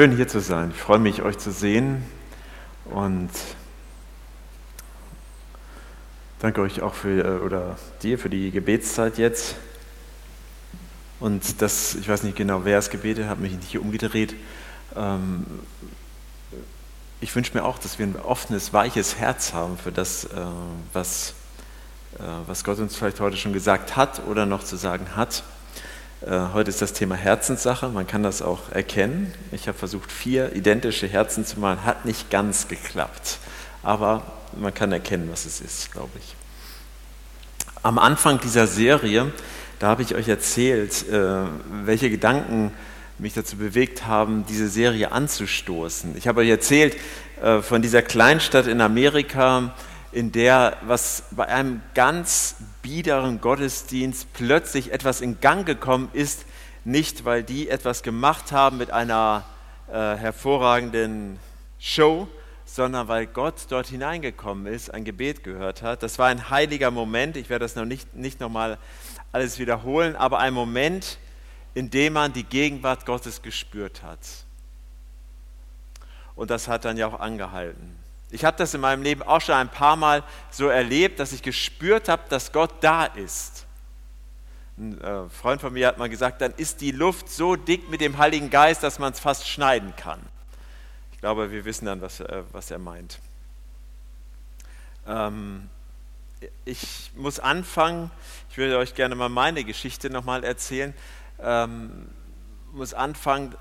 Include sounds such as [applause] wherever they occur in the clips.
Schön hier zu sein. Ich freue mich, euch zu sehen und danke euch auch für äh, oder dir für die Gebetszeit jetzt. Und das, ich weiß nicht genau, wer es gebetet hat, mich nicht hier umgedreht. Ähm, ich wünsche mir auch, dass wir ein offenes, weiches Herz haben für das, äh, was, äh, was Gott uns vielleicht heute schon gesagt hat oder noch zu sagen hat. Äh, heute ist das Thema Herzenssache. Man kann das auch erkennen. Ich habe versucht, vier identische Herzen zu malen. Hat nicht ganz geklappt. Aber man kann erkennen, was es ist, glaube ich. Am Anfang dieser Serie, da habe ich euch erzählt, äh, welche Gedanken mich dazu bewegt haben, diese Serie anzustoßen. Ich habe euch erzählt äh, von dieser Kleinstadt in Amerika, in der was bei einem ganz biederen Gottesdienst plötzlich etwas in Gang gekommen ist, nicht weil die etwas gemacht haben mit einer äh, hervorragenden Show, sondern weil Gott dort hineingekommen ist, ein Gebet gehört hat. Das war ein heiliger Moment, ich werde das noch nicht, nicht nochmal alles wiederholen, aber ein Moment, in dem man die Gegenwart Gottes gespürt hat. Und das hat dann ja auch angehalten. Ich habe das in meinem Leben auch schon ein paar Mal so erlebt, dass ich gespürt habe, dass Gott da ist. Ein äh, Freund von mir hat mal gesagt, dann ist die Luft so dick mit dem Heiligen Geist, dass man es fast schneiden kann. Ich glaube, wir wissen dann, was, äh, was er meint. Ähm, ich muss anfangen, ich würde euch gerne mal meine Geschichte nochmal erzählen. Ähm, muss anfangen,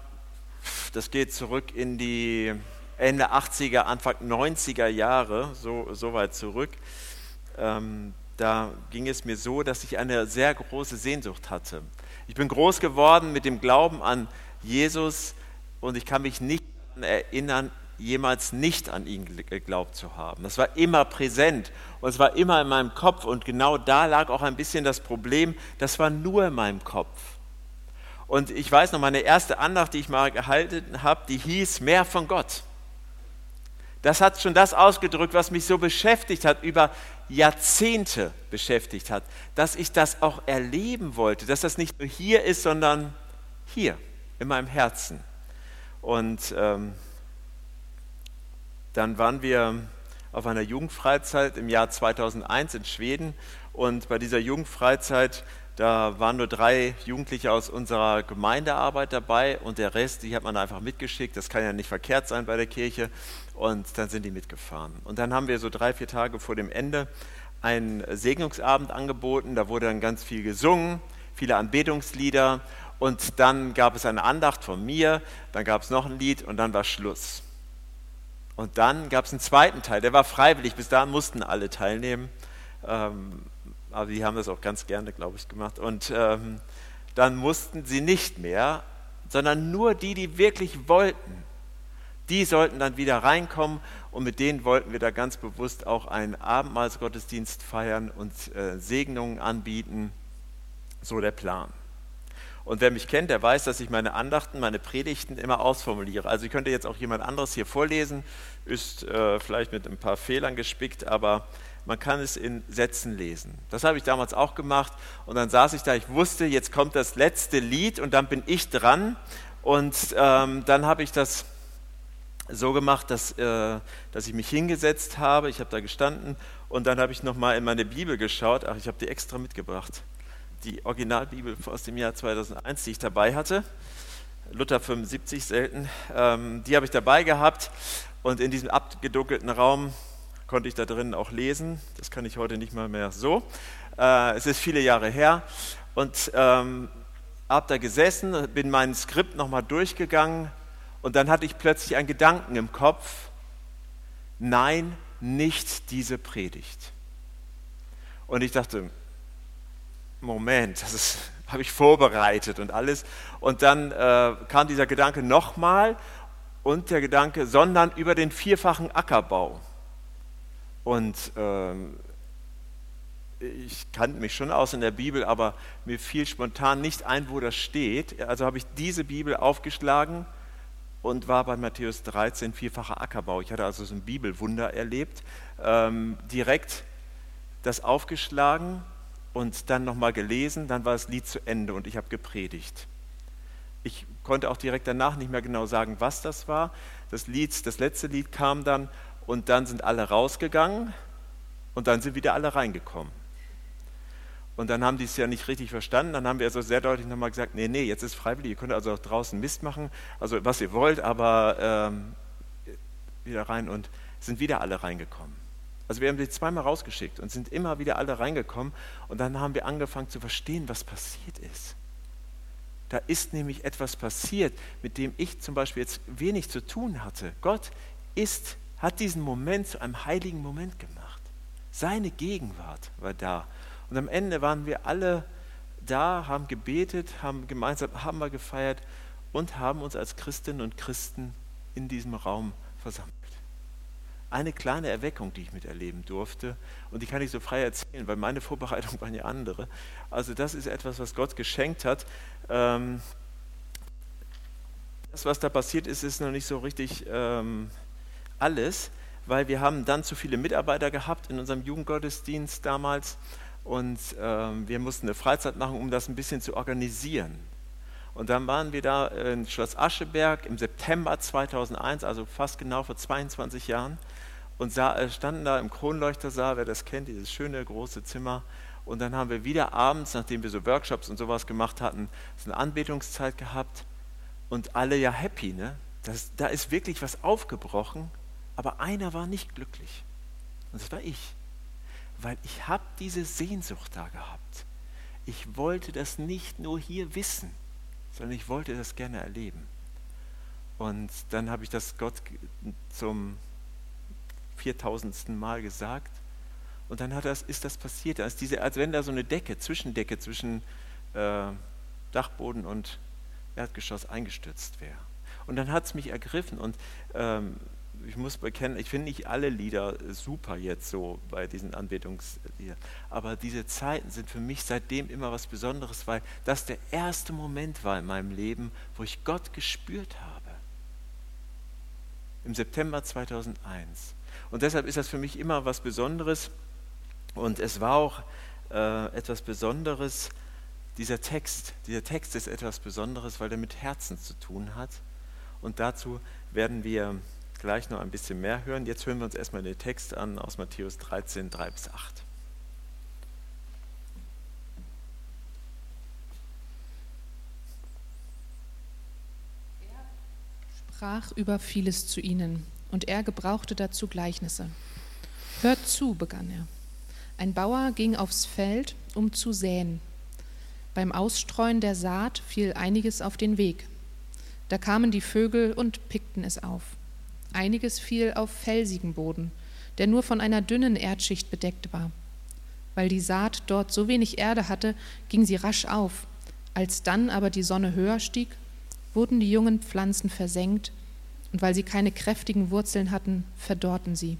das geht zurück in die Ende 80er, Anfang 90er Jahre, so, so weit zurück, ähm, da ging es mir so, dass ich eine sehr große Sehnsucht hatte. Ich bin groß geworden mit dem Glauben an Jesus und ich kann mich nicht erinnern, jemals nicht an ihn geglaubt zu haben. Das war immer präsent und es war immer in meinem Kopf und genau da lag auch ein bisschen das Problem, das war nur in meinem Kopf. Und ich weiß noch, meine erste Andacht, die ich mal gehalten habe, die hieß mehr von Gott. Das hat schon das ausgedrückt, was mich so beschäftigt hat, über Jahrzehnte beschäftigt hat, dass ich das auch erleben wollte, dass das nicht nur hier ist, sondern hier in meinem Herzen. Und ähm, dann waren wir auf einer Jugendfreizeit im Jahr 2001 in Schweden und bei dieser Jugendfreizeit da waren nur drei Jugendliche aus unserer Gemeindearbeit dabei und der Rest, die hat man einfach mitgeschickt. Das kann ja nicht verkehrt sein bei der Kirche. Und dann sind die mitgefahren. Und dann haben wir so drei, vier Tage vor dem Ende einen Segnungsabend angeboten. Da wurde dann ganz viel gesungen, viele Anbetungslieder. Und dann gab es eine Andacht von mir, dann gab es noch ein Lied und dann war Schluss. Und dann gab es einen zweiten Teil, der war freiwillig, bis dahin mussten alle teilnehmen. Ähm, aber die haben das auch ganz gerne, glaube ich, gemacht. Und ähm, dann mussten sie nicht mehr, sondern nur die, die wirklich wollten, die sollten dann wieder reinkommen und mit denen wollten wir da ganz bewusst auch einen Abendmahlsgottesdienst feiern und äh, Segnungen anbieten. So der Plan. Und wer mich kennt, der weiß, dass ich meine Andachten, meine Predigten immer ausformuliere. Also ich könnte jetzt auch jemand anderes hier vorlesen, ist äh, vielleicht mit ein paar Fehlern gespickt, aber man kann es in Sätzen lesen. Das habe ich damals auch gemacht. Und dann saß ich da, ich wusste, jetzt kommt das letzte Lied und dann bin ich dran. Und ähm, dann habe ich das so gemacht, dass, äh, dass ich mich hingesetzt habe, ich habe da gestanden und dann habe ich nochmal in meine Bibel geschaut, ach, ich habe die extra mitgebracht, die Originalbibel aus dem Jahr 2001, die ich dabei hatte, Luther 75 selten, ähm, die habe ich dabei gehabt. Und in diesem abgedunkelten Raum konnte ich da drinnen auch lesen. Das kann ich heute nicht mal mehr so. Äh, es ist viele Jahre her und ähm, habe da gesessen, bin mein Skript nochmal durchgegangen und dann hatte ich plötzlich einen Gedanken im Kopf. Nein, nicht diese Predigt. Und ich dachte, Moment, das [laughs] habe ich vorbereitet und alles. Und dann äh, kam dieser Gedanke nochmal und der Gedanke, sondern über den vierfachen Ackerbau. Und ähm, ich kannte mich schon aus in der Bibel, aber mir fiel spontan nicht ein, wo das steht. Also habe ich diese Bibel aufgeschlagen und war bei Matthäus 13 vierfacher Ackerbau. Ich hatte also so ein Bibelwunder erlebt. Ähm, direkt das aufgeschlagen und dann nochmal gelesen, dann war das Lied zu Ende und ich habe gepredigt. Ich konnte auch direkt danach nicht mehr genau sagen, was das war. Das Lied, das letzte Lied kam dann und dann sind alle rausgegangen und dann sind wieder alle reingekommen. Und dann haben die es ja nicht richtig verstanden. Dann haben wir also sehr deutlich nochmal gesagt, nee, nee, jetzt ist freiwillig, ihr könnt also auch draußen Mist machen, also was ihr wollt, aber ähm, wieder rein und sind wieder alle reingekommen. Also wir haben sie zweimal rausgeschickt und sind immer wieder alle reingekommen und dann haben wir angefangen zu verstehen, was passiert ist. Da ist nämlich etwas passiert, mit dem ich zum Beispiel jetzt wenig zu tun hatte. Gott ist, hat diesen Moment zu einem heiligen Moment gemacht. Seine Gegenwart war da. Und am Ende waren wir alle da, haben gebetet, haben gemeinsam wir gefeiert und haben uns als Christinnen und Christen in diesem Raum versammelt. Eine kleine Erweckung, die ich miterleben durfte, und die kann ich so frei erzählen, weil meine Vorbereitungen waren ja andere. Also das ist etwas, was Gott geschenkt hat. Ähm, das, was da passiert ist, ist noch nicht so richtig ähm, alles, weil wir haben dann zu viele Mitarbeiter gehabt in unserem Jugendgottesdienst damals und ähm, wir mussten eine Freizeit machen, um das ein bisschen zu organisieren. Und dann waren wir da in Schloss Ascheberg im September 2001, also fast genau vor 22 Jahren, und sah, äh, standen da im Kronleuchtersaal, wer das kennt, dieses schöne große Zimmer. Und dann haben wir wieder abends, nachdem wir so Workshops und sowas gemacht hatten, so eine Anbetungszeit gehabt und alle ja happy. Ne? Das, da ist wirklich was aufgebrochen, aber einer war nicht glücklich. Und das war ich weil ich habe diese Sehnsucht da gehabt. Ich wollte das nicht nur hier wissen, sondern ich wollte das gerne erleben. Und dann habe ich das Gott zum 4000. Mal gesagt. Und dann das, ist das passiert. Als, diese, als wenn da so eine Decke, Zwischendecke zwischen äh, Dachboden und Erdgeschoss eingestürzt wäre. Und dann hat es mich ergriffen. Und ähm, ich muss bekennen, ich finde nicht alle Lieder super jetzt so bei diesen Anbetungsliedern, aber diese Zeiten sind für mich seitdem immer was Besonderes, weil das der erste Moment war in meinem Leben, wo ich Gott gespürt habe. Im September 2001. Und deshalb ist das für mich immer was Besonderes und es war auch äh, etwas Besonderes, dieser Text. Dieser Text ist etwas Besonderes, weil er mit Herzen zu tun hat. Und dazu werden wir gleich noch ein bisschen mehr hören. Jetzt hören wir uns erstmal den Text an aus Matthäus 13, 3 bis 8. Er sprach über vieles zu ihnen und er gebrauchte dazu Gleichnisse. Hört zu, begann er. Ein Bauer ging aufs Feld, um zu säen. Beim Ausstreuen der Saat fiel einiges auf den Weg. Da kamen die Vögel und pickten es auf. Einiges fiel auf felsigen Boden, der nur von einer dünnen Erdschicht bedeckt war. Weil die Saat dort so wenig Erde hatte, ging sie rasch auf. Als dann aber die Sonne höher stieg, wurden die jungen Pflanzen versenkt, und weil sie keine kräftigen Wurzeln hatten, verdorrten sie.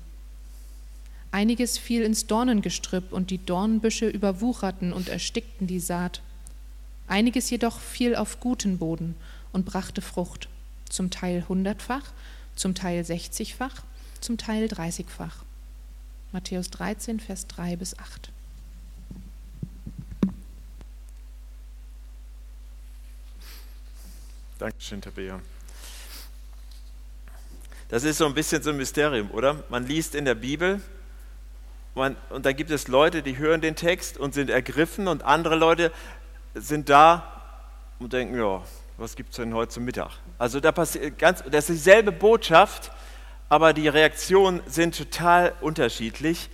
Einiges fiel ins Dornengestrüpp, und die Dornbüsche überwucherten und erstickten die Saat. Einiges jedoch fiel auf guten Boden und brachte Frucht, zum Teil hundertfach, zum Teil 60-fach, zum Teil 30-fach. Matthäus 13, Vers 3 bis 8. Dankeschön, Tabea. Das ist so ein bisschen so ein Mysterium, oder? Man liest in der Bibel man, und da gibt es Leute, die hören den Text und sind ergriffen und andere Leute sind da und denken, ja, was gibt es denn heute zum Mittag? Also da passiert ganz, das ist dieselbe Botschaft, aber die Reaktionen sind total unterschiedlich.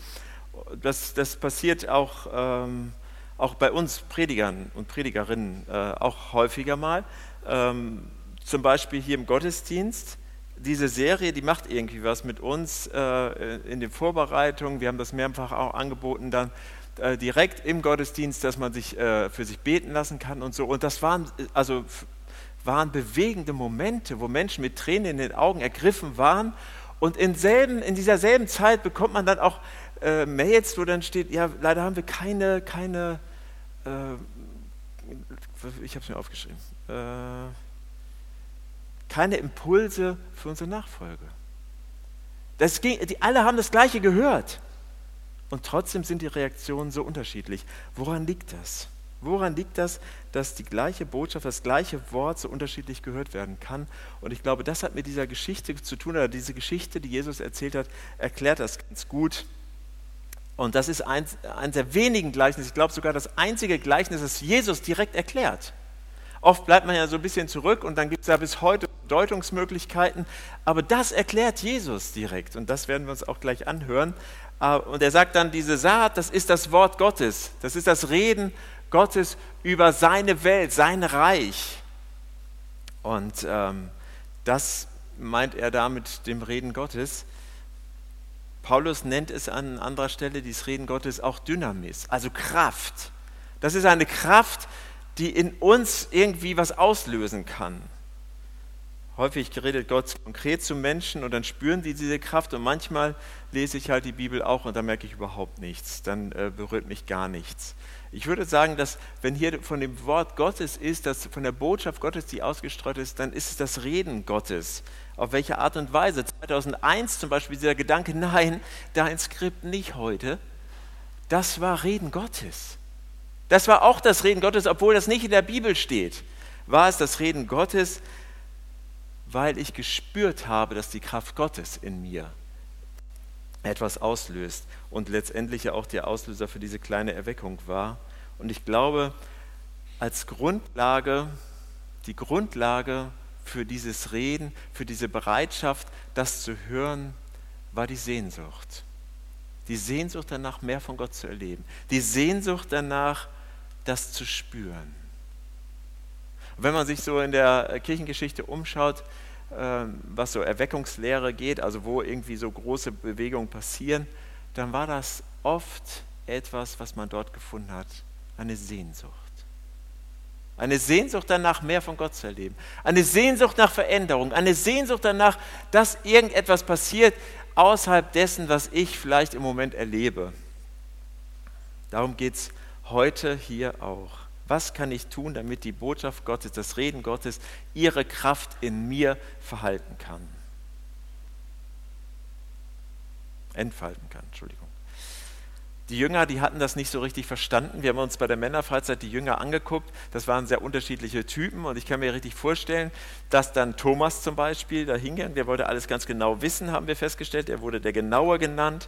Das, das passiert auch, ähm, auch bei uns Predigern und Predigerinnen äh, auch häufiger mal. Ähm, zum Beispiel hier im Gottesdienst. Diese Serie, die macht irgendwie was mit uns äh, in den Vorbereitungen. Wir haben das mehrfach auch angeboten, dann äh, direkt im Gottesdienst, dass man sich äh, für sich beten lassen kann und so. Und das waren also waren bewegende Momente, wo Menschen mit Tränen in den Augen ergriffen waren. Und in, selben, in dieser selben Zeit bekommt man dann auch äh, Mails, wo dann steht, ja, leider haben wir keine, keine äh, ich habe es mir aufgeschrieben, äh, keine Impulse für unsere Nachfolge. Das ging, die alle haben das Gleiche gehört. Und trotzdem sind die Reaktionen so unterschiedlich. Woran liegt das? Woran liegt das, dass die gleiche Botschaft, das gleiche Wort so unterschiedlich gehört werden kann? Und ich glaube, das hat mit dieser Geschichte zu tun, oder diese Geschichte, die Jesus erzählt hat, erklärt das ganz gut. Und das ist eins, eines der wenigen Gleichnisse, ich glaube sogar das einzige Gleichnis, das Jesus direkt erklärt. Oft bleibt man ja so ein bisschen zurück und dann gibt es ja bis heute Deutungsmöglichkeiten, aber das erklärt Jesus direkt und das werden wir uns auch gleich anhören. Äh, und er sagt dann, diese Saat, das ist das Wort Gottes, das ist das Reden Gottes über seine Welt, sein Reich. Und ähm, das meint er da mit dem Reden Gottes. Paulus nennt es an anderer Stelle, dieses Reden Gottes, auch Dynamis, also Kraft. Das ist eine Kraft, die in uns irgendwie was auslösen kann. Häufig redet Gott konkret zu Menschen und dann spüren die diese Kraft und manchmal lese ich halt die Bibel auch und da merke ich überhaupt nichts. Dann äh, berührt mich gar nichts. Ich würde sagen, dass wenn hier von dem Wort Gottes ist, dass von der Botschaft Gottes, die ausgestreut ist, dann ist es das Reden Gottes. Auf welche Art und Weise? 2001 zum Beispiel dieser Gedanke, [laughs] nein, dein Skript nicht heute, das war Reden Gottes. Das war auch das Reden Gottes, obwohl das nicht in der Bibel steht. War es das Reden Gottes, weil ich gespürt habe, dass die Kraft Gottes in mir etwas auslöst und letztendlich ja auch der Auslöser für diese kleine Erweckung war. Und ich glaube, als Grundlage, die Grundlage für dieses Reden, für diese Bereitschaft, das zu hören, war die Sehnsucht. Die Sehnsucht danach, mehr von Gott zu erleben. Die Sehnsucht danach, das zu spüren. Und wenn man sich so in der Kirchengeschichte umschaut, was so Erweckungslehre geht, also wo irgendwie so große Bewegungen passieren, dann war das oft etwas, was man dort gefunden hat, eine Sehnsucht. Eine Sehnsucht danach, mehr von Gott zu erleben. Eine Sehnsucht nach Veränderung. Eine Sehnsucht danach, dass irgendetwas passiert außerhalb dessen, was ich vielleicht im Moment erlebe. Darum geht es heute hier auch. Was kann ich tun, damit die Botschaft Gottes, das Reden Gottes, ihre Kraft in mir verhalten kann? Entfalten kann, Entschuldigung. Die Jünger, die hatten das nicht so richtig verstanden. Wir haben uns bei der Männerfreizeit die Jünger angeguckt. Das waren sehr unterschiedliche Typen und ich kann mir richtig vorstellen, dass dann Thomas zum Beispiel da hinging. Der wollte alles ganz genau wissen, haben wir festgestellt. Er wurde der Genaue genannt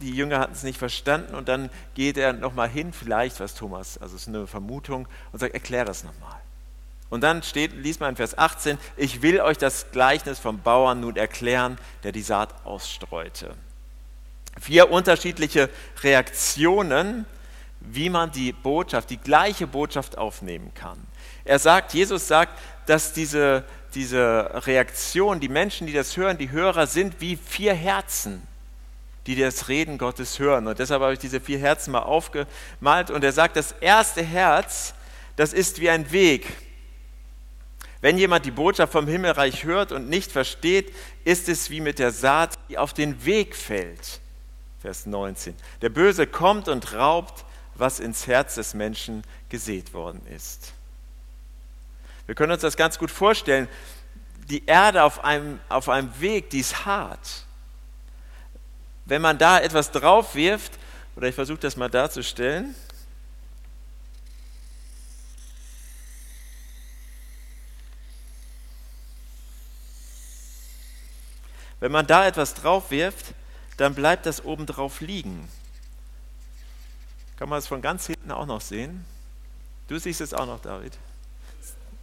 die Jünger hatten es nicht verstanden und dann geht er nochmal hin, vielleicht was Thomas, also es ist eine Vermutung, und sagt, erklär das nochmal. Und dann steht, liest man in Vers 18, ich will euch das Gleichnis vom Bauern nun erklären, der die Saat ausstreute. Vier unterschiedliche Reaktionen, wie man die Botschaft, die gleiche Botschaft aufnehmen kann. Er sagt, Jesus sagt, dass diese, diese Reaktion, die Menschen, die das hören, die Hörer sind wie vier Herzen die das Reden Gottes hören. Und deshalb habe ich diese vier Herzen mal aufgemalt. Und er sagt, das erste Herz, das ist wie ein Weg. Wenn jemand die Botschaft vom Himmelreich hört und nicht versteht, ist es wie mit der Saat, die auf den Weg fällt. Vers 19. Der Böse kommt und raubt, was ins Herz des Menschen gesät worden ist. Wir können uns das ganz gut vorstellen. Die Erde auf einem, auf einem Weg, die ist hart wenn man da etwas drauf wirft, oder ich versuche das mal darzustellen, Wenn man da etwas drauf wirft, dann bleibt das oben drauf liegen. Kann man das von ganz hinten auch noch sehen? Du siehst es auch noch, David.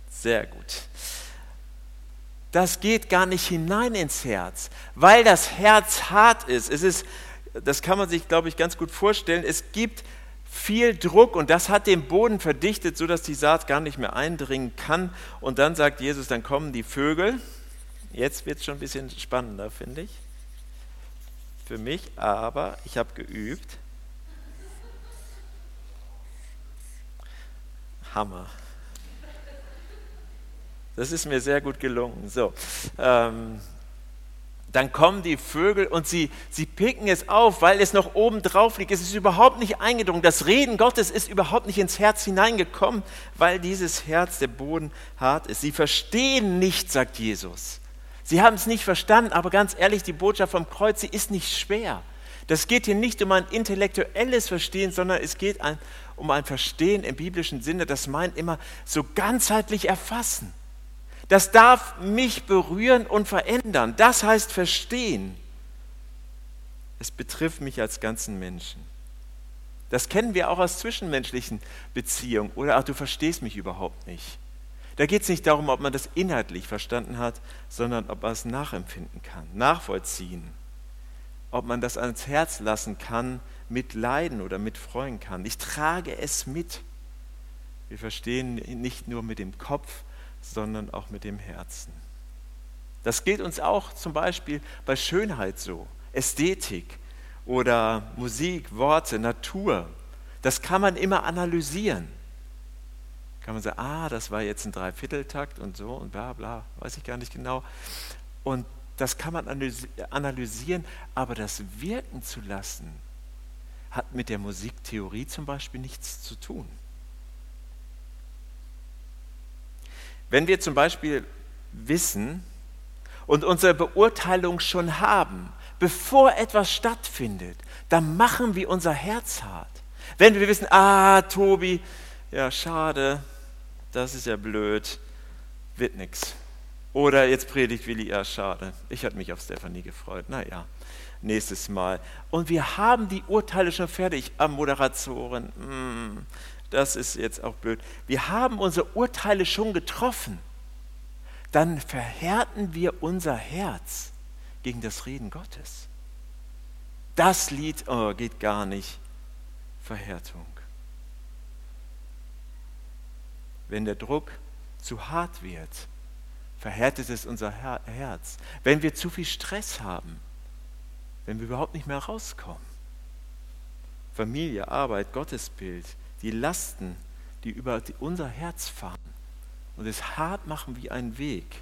Sehr gut das geht gar nicht hinein ins Herz, weil das Herz hart ist. Es ist, das kann man sich, glaube ich, ganz gut vorstellen. Es gibt viel Druck und das hat den Boden verdichtet, sodass die Saat gar nicht mehr eindringen kann. Und dann sagt Jesus, dann kommen die Vögel. Jetzt wird es schon ein bisschen spannender, finde ich. Für mich, aber ich habe geübt. Hammer. Das ist mir sehr gut gelungen. So, ähm, dann kommen die Vögel und sie, sie picken es auf, weil es noch oben drauf liegt. Es ist überhaupt nicht eingedrungen. Das Reden Gottes ist überhaupt nicht ins Herz hineingekommen, weil dieses Herz, der Boden hart ist. Sie verstehen nicht, sagt Jesus. Sie haben es nicht verstanden, aber ganz ehrlich, die Botschaft vom Kreuz, sie ist nicht schwer. Das geht hier nicht um ein intellektuelles Verstehen, sondern es geht um ein Verstehen im biblischen Sinne, das meint immer so ganzheitlich erfassen. Das darf mich berühren und verändern. Das heißt verstehen. Es betrifft mich als ganzen Menschen. Das kennen wir auch aus zwischenmenschlichen Beziehungen. Oder ach, du verstehst mich überhaupt nicht. Da geht es nicht darum, ob man das inhaltlich verstanden hat, sondern ob man es nachempfinden kann, nachvollziehen. Ob man das ans Herz lassen kann, mit Leiden oder mit Freuen kann. Ich trage es mit. Wir verstehen nicht nur mit dem Kopf, sondern auch mit dem Herzen. Das gilt uns auch zum Beispiel bei Schönheit so, Ästhetik oder Musik, Worte, Natur. Das kann man immer analysieren. Kann man sagen, ah, das war jetzt ein Dreivierteltakt und so und bla bla, weiß ich gar nicht genau. Und das kann man analysieren, aber das wirken zu lassen, hat mit der Musiktheorie zum Beispiel nichts zu tun. Wenn wir zum Beispiel wissen und unsere Beurteilung schon haben, bevor etwas stattfindet, dann machen wir unser Herz hart. Wenn wir wissen, ah, Tobi, ja, schade, das ist ja blöd, wird nichts. Oder jetzt predigt Willi, ja, schade, ich hatte mich auf Stefanie gefreut, naja, nächstes Mal. Und wir haben die Urteile schon fertig am Moderatoren. Hm, das ist jetzt auch blöd. Wir haben unsere Urteile schon getroffen. Dann verhärten wir unser Herz gegen das Reden Gottes. Das Lied oh, geht gar nicht. Verhärtung. Wenn der Druck zu hart wird, verhärtet es unser Herz. Wenn wir zu viel Stress haben, wenn wir überhaupt nicht mehr rauskommen. Familie, Arbeit, Gottesbild, die Lasten, die über unser Herz fahren und es hart machen wie ein Weg,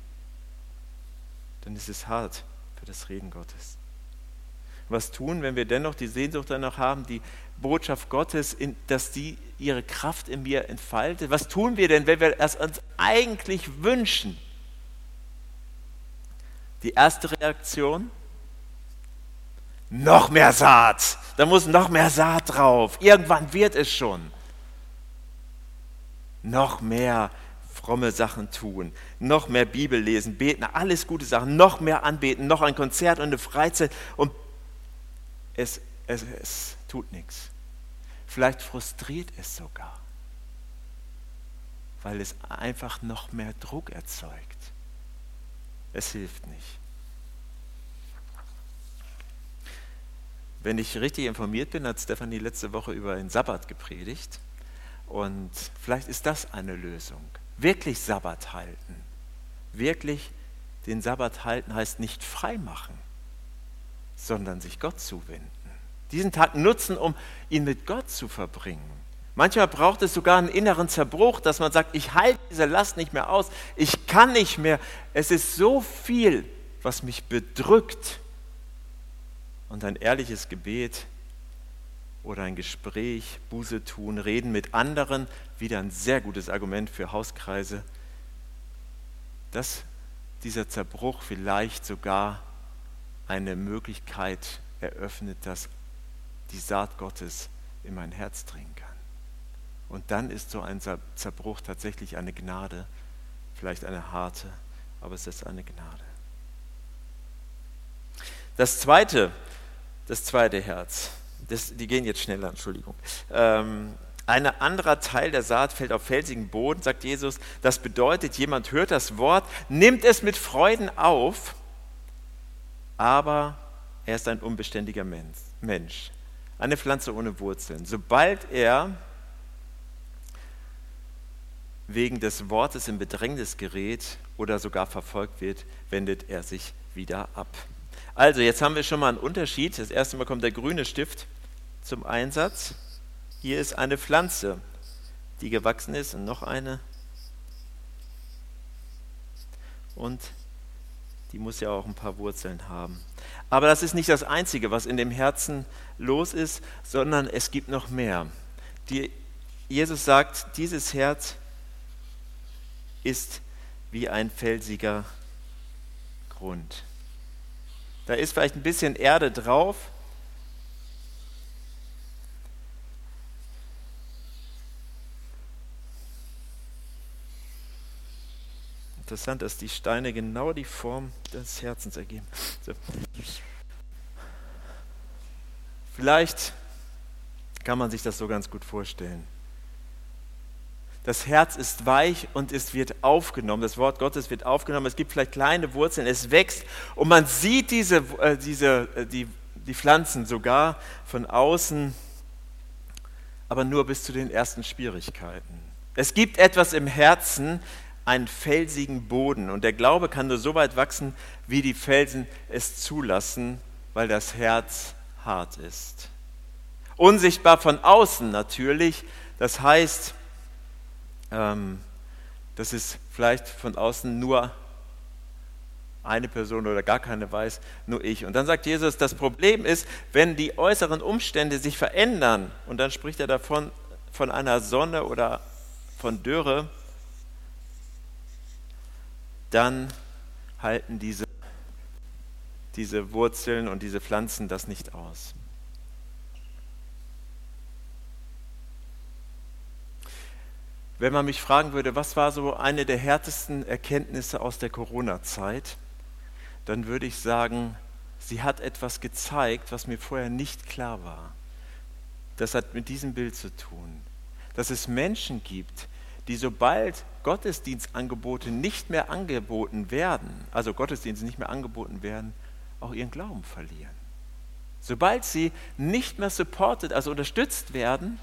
dann ist es hart für das Reden Gottes. Was tun, wenn wir dennoch die Sehnsucht danach haben, die Botschaft Gottes, dass die ihre Kraft in mir entfaltet? Was tun wir denn, wenn wir es uns eigentlich wünschen? Die erste Reaktion, noch mehr Saat. Da muss noch mehr Saat drauf. Irgendwann wird es schon noch mehr fromme Sachen tun, noch mehr Bibel lesen, beten, alles gute Sachen, noch mehr anbeten, noch ein Konzert und eine Freizeit und es, es, es tut nichts. Vielleicht frustriert es sogar, weil es einfach noch mehr Druck erzeugt. Es hilft nicht. Wenn ich richtig informiert bin, hat Stefanie letzte Woche über den Sabbat gepredigt. Und vielleicht ist das eine Lösung. Wirklich Sabbat halten. Wirklich den Sabbat halten heißt nicht frei machen, sondern sich Gott zuwenden. Diesen Tag nutzen, um ihn mit Gott zu verbringen. Manchmal braucht es sogar einen inneren Zerbruch, dass man sagt, ich halte diese Last nicht mehr aus, ich kann nicht mehr. Es ist so viel, was mich bedrückt. Und ein ehrliches Gebet oder ein Gespräch, Buße tun, reden mit anderen, wieder ein sehr gutes Argument für Hauskreise, dass dieser Zerbruch vielleicht sogar eine Möglichkeit eröffnet, dass die Saat Gottes in mein Herz dringen kann. Und dann ist so ein Zerbruch tatsächlich eine Gnade, vielleicht eine harte, aber es ist eine Gnade. Das zweite, das zweite Herz, das, die gehen jetzt schneller, Entschuldigung. Ähm, ein anderer Teil der Saat fällt auf felsigen Boden, sagt Jesus. Das bedeutet, jemand hört das Wort, nimmt es mit Freuden auf, aber er ist ein unbeständiger Mensch. Eine Pflanze ohne Wurzeln. Sobald er wegen des Wortes in Bedrängnis gerät oder sogar verfolgt wird, wendet er sich wieder ab. Also, jetzt haben wir schon mal einen Unterschied. Das erste Mal kommt der grüne Stift zum Einsatz. Hier ist eine Pflanze, die gewachsen ist und noch eine. Und die muss ja auch ein paar Wurzeln haben. Aber das ist nicht das Einzige, was in dem Herzen los ist, sondern es gibt noch mehr. Die, Jesus sagt, dieses Herz ist wie ein felsiger Grund. Da ist vielleicht ein bisschen Erde drauf. Interessant, dass die Steine genau die Form des Herzens ergeben. So. Vielleicht kann man sich das so ganz gut vorstellen. Das Herz ist weich und es wird aufgenommen. Das Wort Gottes wird aufgenommen. Es gibt vielleicht kleine Wurzeln, es wächst und man sieht diese, äh, diese, äh, die, die Pflanzen sogar von außen, aber nur bis zu den ersten Schwierigkeiten. Es gibt etwas im Herzen, einen felsigen Boden und der Glaube kann nur so weit wachsen, wie die Felsen es zulassen, weil das Herz hart ist. Unsichtbar von außen natürlich, das heißt, ähm, dass es vielleicht von außen nur eine Person oder gar keine weiß, nur ich. Und dann sagt Jesus, das Problem ist, wenn die äußeren Umstände sich verändern, und dann spricht er davon von einer Sonne oder von Dürre, dann halten diese, diese Wurzeln und diese Pflanzen das nicht aus. Wenn man mich fragen würde, was war so eine der härtesten Erkenntnisse aus der Corona-Zeit, dann würde ich sagen, sie hat etwas gezeigt, was mir vorher nicht klar war. Das hat mit diesem Bild zu tun, dass es Menschen gibt, die sobald Gottesdienstangebote nicht mehr angeboten werden, also Gottesdienste nicht mehr angeboten werden, auch ihren Glauben verlieren. Sobald sie nicht mehr supported, also unterstützt werden,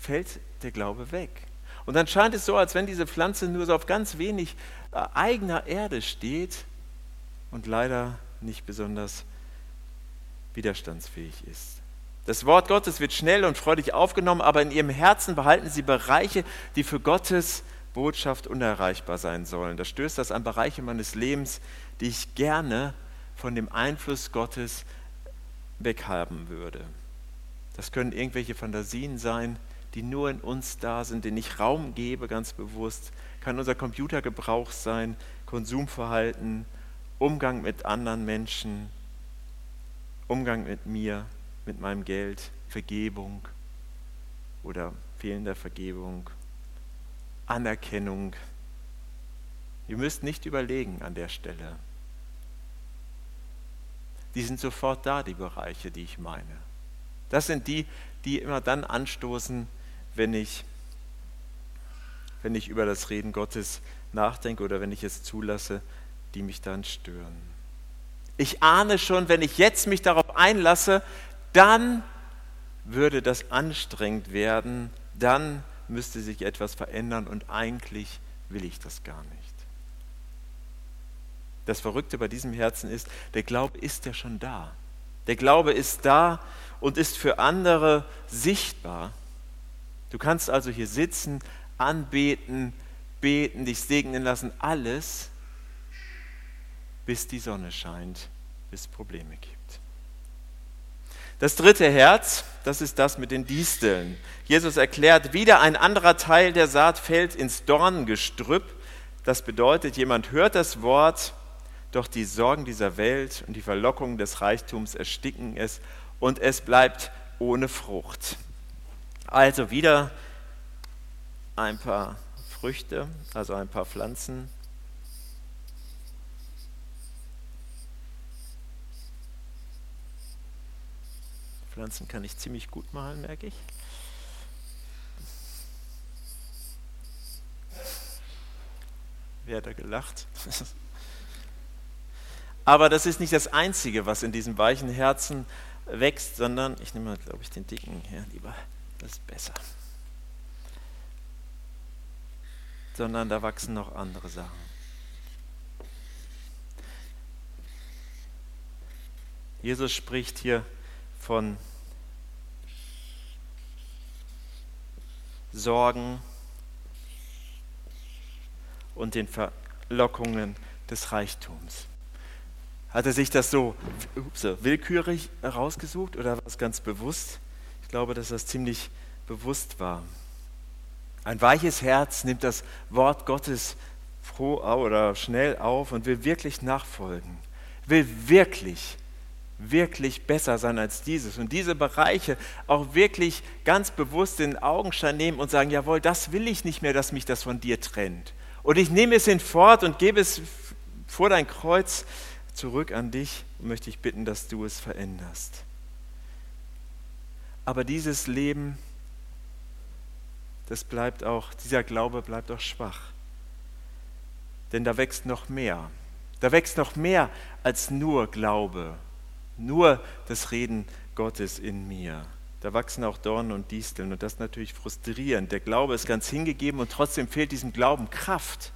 fällt der Glaube weg. Und dann scheint es so, als wenn diese Pflanze nur so auf ganz wenig äh, eigener Erde steht und leider nicht besonders widerstandsfähig ist. Das Wort Gottes wird schnell und freudig aufgenommen, aber in ihrem Herzen behalten sie Bereiche, die für Gottes Botschaft unerreichbar sein sollen. Da stößt das an Bereiche meines Lebens, die ich gerne von dem Einfluss Gottes weghaben würde. Das können irgendwelche Fantasien sein, die nur in uns da sind, denen ich Raum gebe, ganz bewusst. Kann unser Computergebrauch sein, Konsumverhalten, Umgang mit anderen Menschen, Umgang mit mir, mit meinem Geld, Vergebung oder fehlender Vergebung, Anerkennung. Ihr müsst nicht überlegen an der Stelle. Die sind sofort da, die Bereiche, die ich meine. Das sind die, die immer dann anstoßen, wenn ich, wenn ich über das Reden Gottes nachdenke oder wenn ich es zulasse, die mich dann stören. Ich ahne schon, wenn ich jetzt mich darauf einlasse, dann würde das anstrengend werden, dann müsste sich etwas verändern und eigentlich will ich das gar nicht. Das Verrückte bei diesem Herzen ist, der Glaube ist ja schon da. Der Glaube ist da und ist für andere sichtbar. Du kannst also hier sitzen, anbeten, beten, dich segnen lassen, alles, bis die Sonne scheint, bis es Probleme gibt. Das dritte Herz, das ist das mit den Disteln. Jesus erklärt, wieder ein anderer Teil der Saat fällt ins Dornengestrüpp. Das bedeutet, jemand hört das Wort, doch die Sorgen dieser Welt und die Verlockungen des Reichtums ersticken es und es bleibt ohne Frucht. Also wieder ein paar Früchte, also ein paar Pflanzen. Pflanzen kann ich ziemlich gut malen, merke ich. Wer hat da gelacht? [laughs] Aber das ist nicht das Einzige, was in diesem weichen Herzen wächst, sondern ich nehme mal, glaube ich, den dicken her lieber. Das ist besser. Sondern da wachsen noch andere Sachen. Jesus spricht hier von Sorgen und den Verlockungen des Reichtums. Hat er sich das so ups, willkürlich herausgesucht oder war es ganz bewusst? Ich glaube, dass das ziemlich bewusst war. Ein weiches Herz nimmt das Wort Gottes froh oder schnell auf und will wirklich nachfolgen, will wirklich, wirklich besser sein als dieses und diese Bereiche auch wirklich ganz bewusst in Augenschein nehmen und sagen, jawohl, das will ich nicht mehr, dass mich das von dir trennt. Und ich nehme es hinfort und gebe es vor dein Kreuz zurück an dich und möchte ich bitten, dass du es veränderst. Aber dieses Leben, das bleibt auch, dieser Glaube bleibt auch schwach. Denn da wächst noch mehr. Da wächst noch mehr als nur Glaube, nur das Reden Gottes in mir. Da wachsen auch Dornen und Disteln und das ist natürlich frustrierend. Der Glaube ist ganz hingegeben und trotzdem fehlt diesem Glauben Kraft.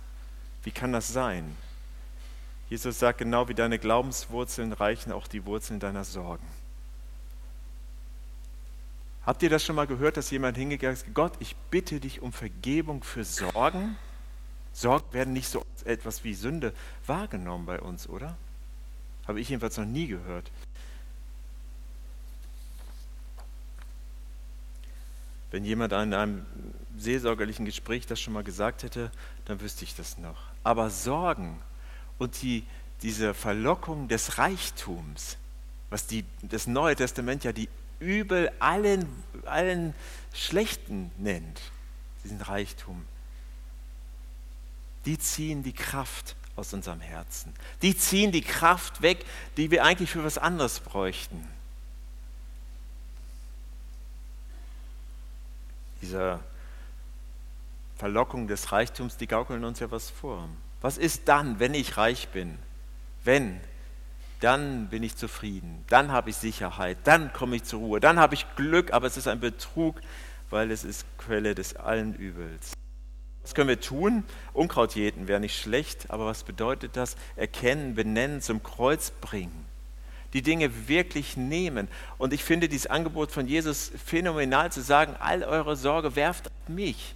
Wie kann das sein? Jesus sagt, genau wie deine Glaubenswurzeln reichen auch die Wurzeln deiner Sorgen. Habt ihr das schon mal gehört, dass jemand hingegangen ist, Gott, ich bitte dich um Vergebung für Sorgen? Sorgen werden nicht so etwas wie Sünde wahrgenommen bei uns, oder? Habe ich jedenfalls noch nie gehört. Wenn jemand in einem seelsorgerlichen Gespräch das schon mal gesagt hätte, dann wüsste ich das noch. Aber Sorgen und die, diese Verlockung des Reichtums, was die, das Neue Testament ja die Übel allen, allen Schlechten nennt, diesen Reichtum, die ziehen die Kraft aus unserem Herzen. Die ziehen die Kraft weg, die wir eigentlich für was anderes bräuchten. Diese Verlockung des Reichtums, die gaukeln uns ja was vor. Was ist dann, wenn ich reich bin? Wenn, dann bin ich zufrieden, dann habe ich Sicherheit, dann komme ich zur Ruhe, dann habe ich Glück, aber es ist ein Betrug, weil es ist Quelle des allen Übels. Was können wir tun? Unkraut jäten wäre nicht schlecht, aber was bedeutet das? Erkennen, benennen, zum Kreuz bringen. Die Dinge wirklich nehmen. Und ich finde dieses Angebot von Jesus phänomenal zu sagen, all eure Sorge werft auf mich.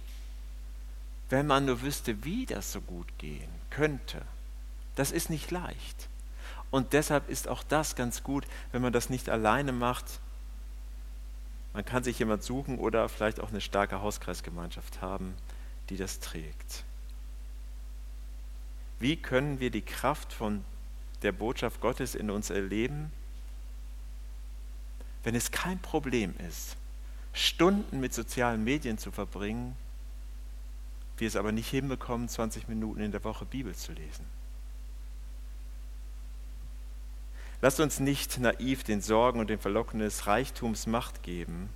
Wenn man nur wüsste, wie das so gut gehen könnte. Das ist nicht leicht. Und deshalb ist auch das ganz gut, wenn man das nicht alleine macht. Man kann sich jemand suchen oder vielleicht auch eine starke Hauskreisgemeinschaft haben, die das trägt. Wie können wir die Kraft von der Botschaft Gottes in uns erleben, wenn es kein Problem ist, Stunden mit sozialen Medien zu verbringen, wir es aber nicht hinbekommen, 20 Minuten in der Woche Bibel zu lesen. Lasst uns nicht naiv den Sorgen und den Verlockungen des Reichtums Macht geben.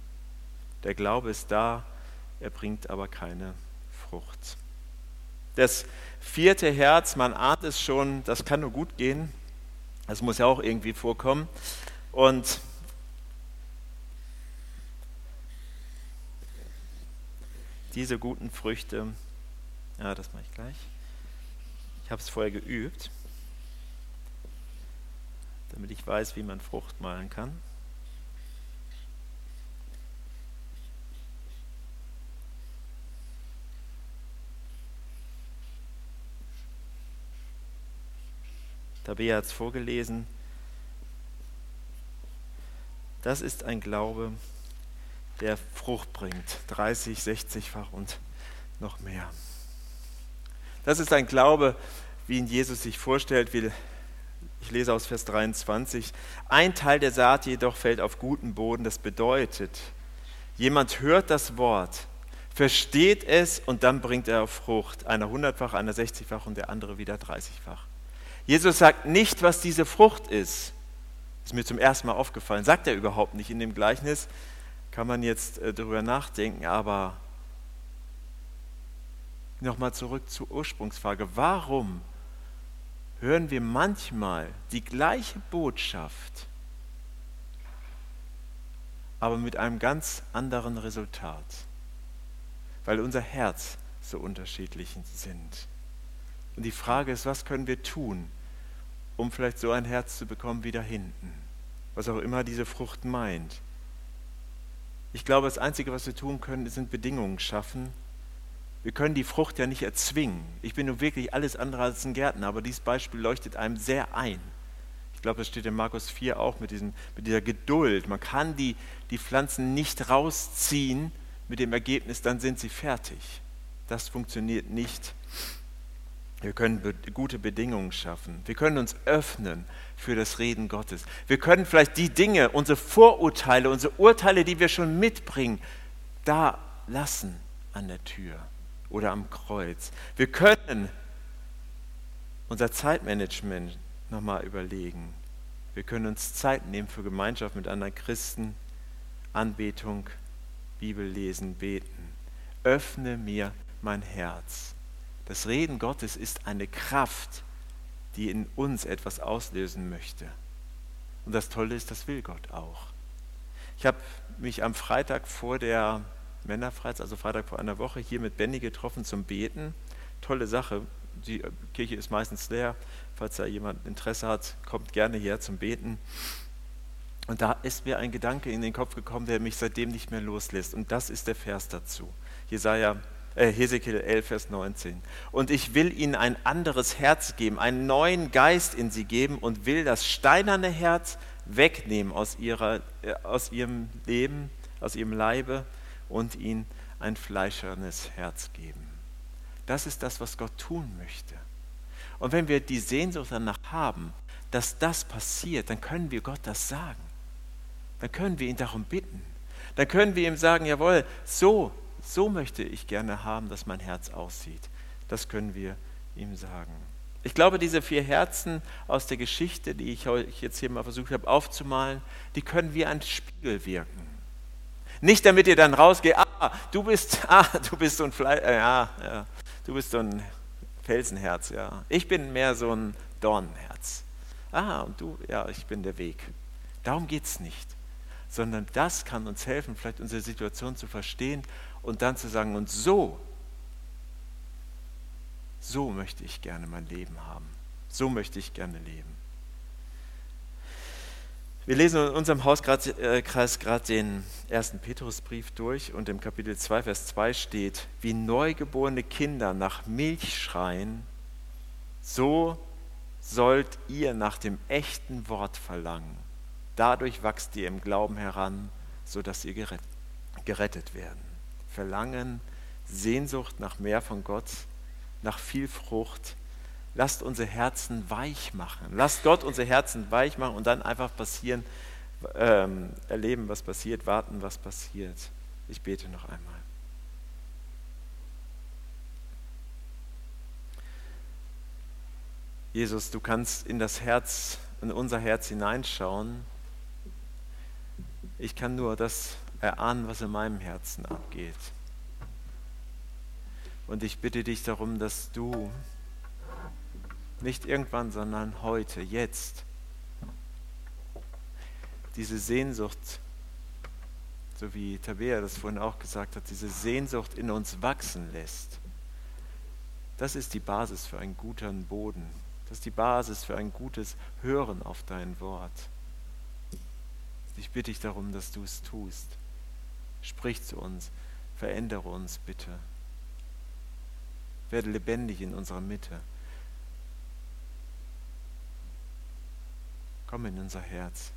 Der Glaube ist da, er bringt aber keine Frucht. Das vierte Herz, man ahnt es schon, das kann nur gut gehen. Das muss ja auch irgendwie vorkommen. Und diese guten Früchte ja, das mache ich gleich. Ich habe es vorher geübt, damit ich weiß, wie man Frucht malen kann. Tabea hat es vorgelesen. Das ist ein Glaube, der Frucht bringt. 30, 60-fach und noch mehr. Das ist ein Glaube, wie ihn Jesus sich vorstellt. Ich lese aus Vers 23. Ein Teil der Saat jedoch fällt auf guten Boden. Das bedeutet, jemand hört das Wort, versteht es und dann bringt er auf Frucht. Einer hundertfach, einer sechzigfach und der andere wieder dreißigfach. Jesus sagt nicht, was diese Frucht ist. Ist mir zum ersten Mal aufgefallen. Sagt er überhaupt nicht in dem Gleichnis. Kann man jetzt äh, darüber nachdenken, aber nochmal zurück zur Ursprungsfrage. Warum hören wir manchmal die gleiche Botschaft, aber mit einem ganz anderen Resultat? Weil unser Herz so unterschiedlich sind. Und die Frage ist, was können wir tun, um vielleicht so ein Herz zu bekommen wie da hinten? Was auch immer diese Frucht meint. Ich glaube, das Einzige, was wir tun können, sind Bedingungen schaffen, wir können die Frucht ja nicht erzwingen. Ich bin nun wirklich alles andere als ein Gärtner, aber dieses Beispiel leuchtet einem sehr ein. Ich glaube, das steht in Markus 4 auch mit, diesem, mit dieser Geduld. Man kann die, die Pflanzen nicht rausziehen mit dem Ergebnis, dann sind sie fertig. Das funktioniert nicht. Wir können be gute Bedingungen schaffen. Wir können uns öffnen für das Reden Gottes. Wir können vielleicht die Dinge, unsere Vorurteile, unsere Urteile, die wir schon mitbringen, da lassen an der Tür oder am Kreuz. Wir können unser Zeitmanagement nochmal überlegen. Wir können uns Zeit nehmen für Gemeinschaft mit anderen Christen, Anbetung, Bibel lesen, beten. Öffne mir mein Herz. Das Reden Gottes ist eine Kraft, die in uns etwas auslösen möchte. Und das Tolle ist, das will Gott auch. Ich habe mich am Freitag vor der Männerfreizeit, also Freitag vor einer Woche, hier mit Benny getroffen zum Beten. Tolle Sache. Die Kirche ist meistens leer. Falls da jemand Interesse hat, kommt gerne her zum Beten. Und da ist mir ein Gedanke in den Kopf gekommen, der mich seitdem nicht mehr loslässt. Und das ist der Vers dazu. Jesaja, äh, Hesekiel 11, Vers 19. Und ich will ihnen ein anderes Herz geben, einen neuen Geist in sie geben und will das steinerne Herz wegnehmen aus, ihrer, äh, aus ihrem Leben, aus ihrem Leibe und ihnen ein fleischernes Herz geben. Das ist das, was Gott tun möchte. Und wenn wir die Sehnsucht danach haben, dass das passiert, dann können wir Gott das sagen. Dann können wir ihn darum bitten. Dann können wir ihm sagen, jawohl, so, so möchte ich gerne haben, dass mein Herz aussieht. Das können wir ihm sagen. Ich glaube, diese vier Herzen aus der Geschichte, die ich euch jetzt hier mal versucht habe aufzumalen, die können wie ein Spiegel wirken. Nicht damit ihr dann rausgeht, ah, du bist, [laughs] ah, du bist so ein Fle äh, ja, ja, du bist so ein Felsenherz, ja. Ich bin mehr so ein Dornenherz. Ah, und du, ja, ich bin der Weg. Darum geht es nicht. Sondern das kann uns helfen, vielleicht unsere Situation zu verstehen und dann zu sagen, und so so möchte ich gerne mein Leben haben. So möchte ich gerne leben. Wir lesen in unserem Hauskreis äh, gerade den ersten Petrusbrief durch und im Kapitel 2, Vers 2 steht, wie neugeborene Kinder nach Milch schreien, so sollt ihr nach dem echten Wort verlangen. Dadurch wachst ihr im Glauben heran, sodass ihr gerettet werden. Verlangen, Sehnsucht nach mehr von Gott, nach viel Frucht. Lasst unsere Herzen weich machen. Lasst Gott unsere Herzen weich machen und dann einfach passieren, ähm, erleben, was passiert, warten, was passiert. Ich bete noch einmal. Jesus, du kannst in das Herz, in unser Herz hineinschauen. Ich kann nur das erahnen, was in meinem Herzen abgeht. Und ich bitte dich darum, dass du nicht irgendwann, sondern heute, jetzt, diese Sehnsucht, so wie Tabea das vorhin auch gesagt hat, diese Sehnsucht in uns wachsen lässt. Das ist die Basis für einen guten Boden. Das ist die Basis für ein gutes Hören auf dein Wort. Ich bitte dich darum, dass du es tust. Sprich zu uns, verändere uns bitte werde lebendig in unserer Mitte. Komm in unser Herz.